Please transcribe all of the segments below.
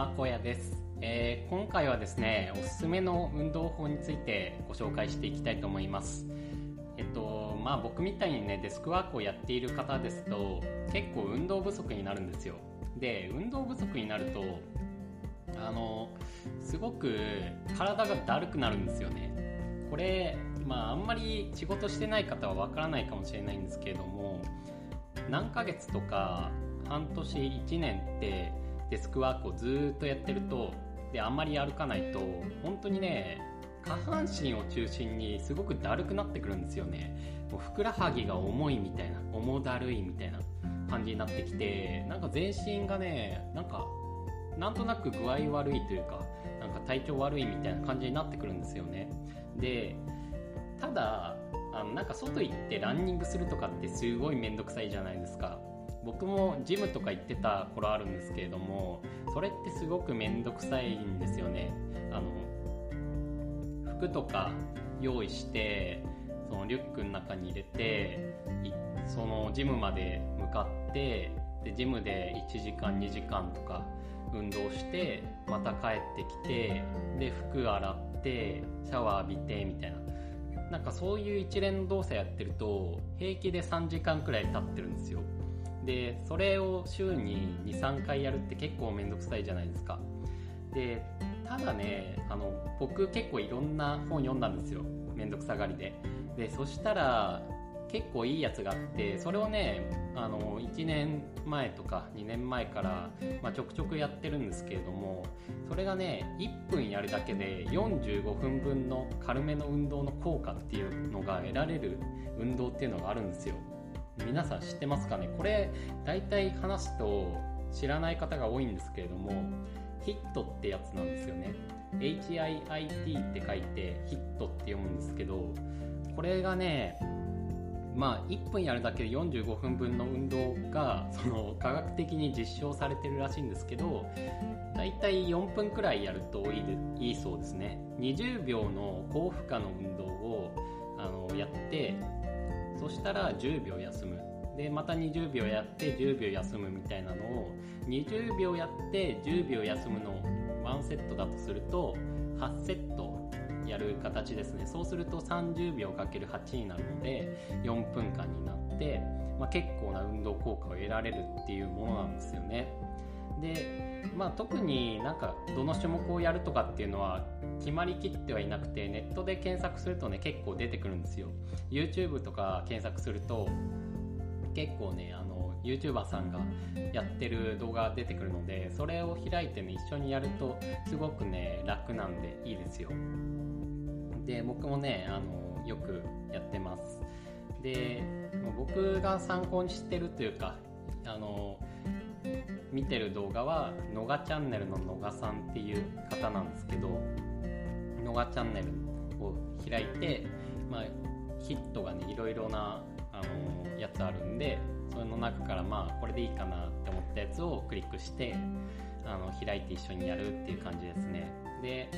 は小屋です、えー今回はですねおすすめの運動法についてご紹介していきたいと思います。えっとまあ僕みたいにねデスクワークをやっている方ですと結構運動不足になるんですよ。で運動不足になるとあのすごく体がだるくなるんですよね。これまああんまり仕事してない方はわからないかもしれないんですけれども何ヶ月とか半年1年ってデスクワークをずっとやってるとであんまり歩かないと本当にね下半身を中心にすごくだるくなってくるんですよね。もうふくらはぎが重いみたいな重だるいみたいな感じになってきてなんか全身がねなんかなんとなく具合悪いというかなんか体調悪いみたいな感じになってくるんですよね。でただあのなんか外行ってランニングするとかってすごい面倒くさいじゃないですか。僕もジムとか行ってた頃あるんですけれどもそれってすごく面倒くさいんですよね。あの服とか用意してそのリュックの中に入れてそのジムまで向かってでジムで1時間2時間とか運動してまた帰ってきてで服洗ってシャワー浴びてみたいな。なんかそういう一連の動作やってると平気で3時間くらい経ってるんですよ。でそれを週に23回やるって結構めんどくさいじゃないですか。でただねあの僕結構いろんな本読んだんですよ。めんどくさがりで。でそしたら結構いいやつがあってそれをねあの1年前とか2年前から、まあ、ちょくちょくやってるんですけれどもそれがね1分やるだけで45分分の軽めの運動の効果っていうのが得られる運動っていうのがあるんですよ。皆さん知ってますかね？これ大体話すと知らない方が多いんですけれどもヒットってやつなんですよね。HIIT って書いてヒットって読むんですけどこれがねまあ1分やるだけで45分分の運動がその科学的に実証されてるらしいんですけどだいたい4分くらいやるといいいいそうですね。20秒の高負荷の運動をあのやってそしたら10秒休む。でまた20秒やって10秒休むみたいなのを20秒やって10秒休むの1セットだとすると8セットやる形ですね。そうすると30秒 ×8 になるので4分間になって、まあ、結構な運動効果を得られるっていうものなんですよね。で、まあ、特になんかどの種目をやるとかっていうのは決まりきってはいなくてネットで検索するとね結構出てくるんですよ。YouTube とか検索すると結構ねあの YouTuber さんがやってる動画が出てくるのでそれを開いてね一緒にやるとすごくね楽なんでいいですよ。で僕もねあのよくやってます。で僕が参考にしてるというかあの見てる動画はのがチャンネルののがさんっていう方なんですけどのがチャンネルを開いて、まあ、ヒットがねいろいろなあのやつあるんでそれの中からまあこれでいいかなって思ったやつをクリックしてあの開いて一緒にやるっていう感じですね。で、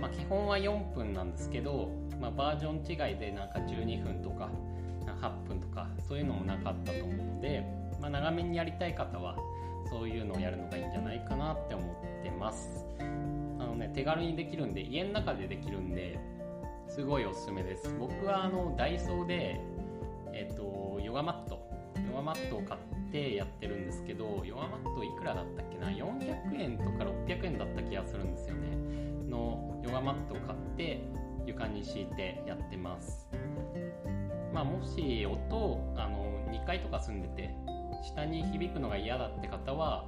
まあ、基本は4分なんですけど、まあ、バージョン違いでなんか12分とか8分とかそういうのもなかったと思うので、まあ、長めにやりたい方はそういうのをやるのがいいんじゃないかなって思ってます。あのね手軽にできるんで家の中でできるんですごいおすすめです。僕はあのダイソーでえっ、とヨガマットヨガマットを買ってやってるんですけどヨガマットいくらだったっけな？400円とか600円だった気がするんですよね。のヨガマットを買って床に敷いてやってます。まあもし音あの2階とか住んでて下に響くのが嫌だって方は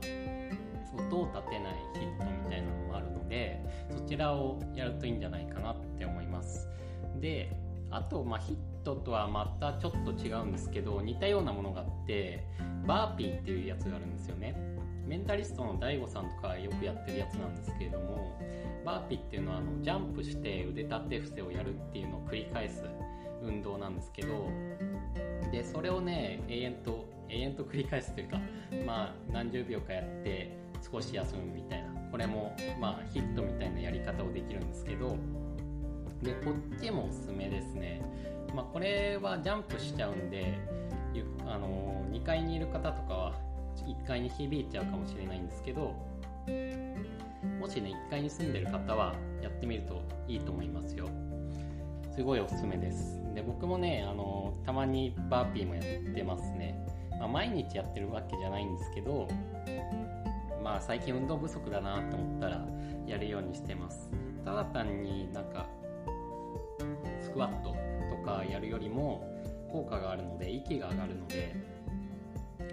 音を立てないヒットみたいなのもあるのでそちらをやるといいんじゃないかなって思います。であと、まあ、ヒットとはまたちょっと違うんですけど似たようなものがあってバーピーっていうやつがあるんですよね。メンタリストの DAIGO さんとかよくやってるやつなんですけれどもバーピーっていうのはあのジャンプして腕立て伏せをやるっていうのを繰り返す運動なんですけどでそれをね永遠と永遠と繰り返すというかまあ何十秒かやって少し休むみたいな。これもまあヒットみたいなやり方をできるんですけどでこっちもおすすめですね、まあ、これはジャンプしちゃうんであの2階にいる方とかは1階に響いちゃうかもしれないんですけどもしね1階に住んでる方はやってみるといいと思いますよ。すごいおすすめです。で僕もねあのたまにバーピーもやってますね、まあ、毎日やってるわけじゃないんですけどまあ最近運動不足だなと思ったらやるようにしてます。ただ単になんかスクワットとかやるよりも効果があるので息が上がるので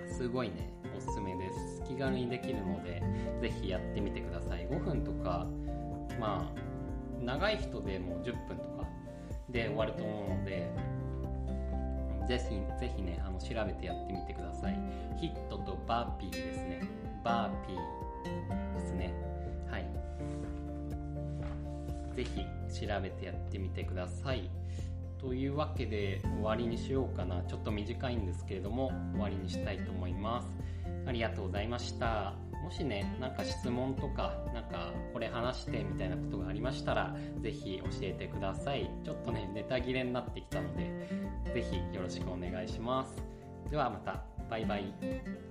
すごいねおすすめです。気軽にできるのでぜひやってみてください。5分とかまあ長い人でも10分とかで終わると思うのでぜひぜひねあの調べてやってみてください。 HIIT とバーピーですね。バーピーですね。はい。ぜひ調べてやってみてください。というわけで終わりにしようかな。ちょっと短いんですけれども終わりにしたいと思います。ありがとうございました。しね、なんか質問とか、なんかこれ話してみたいなことがありましたら、ぜひ教えてください。ちょっとね、ネタ切れになってきたので、ぜひよろしくお願いします。ではまた、バイバイ。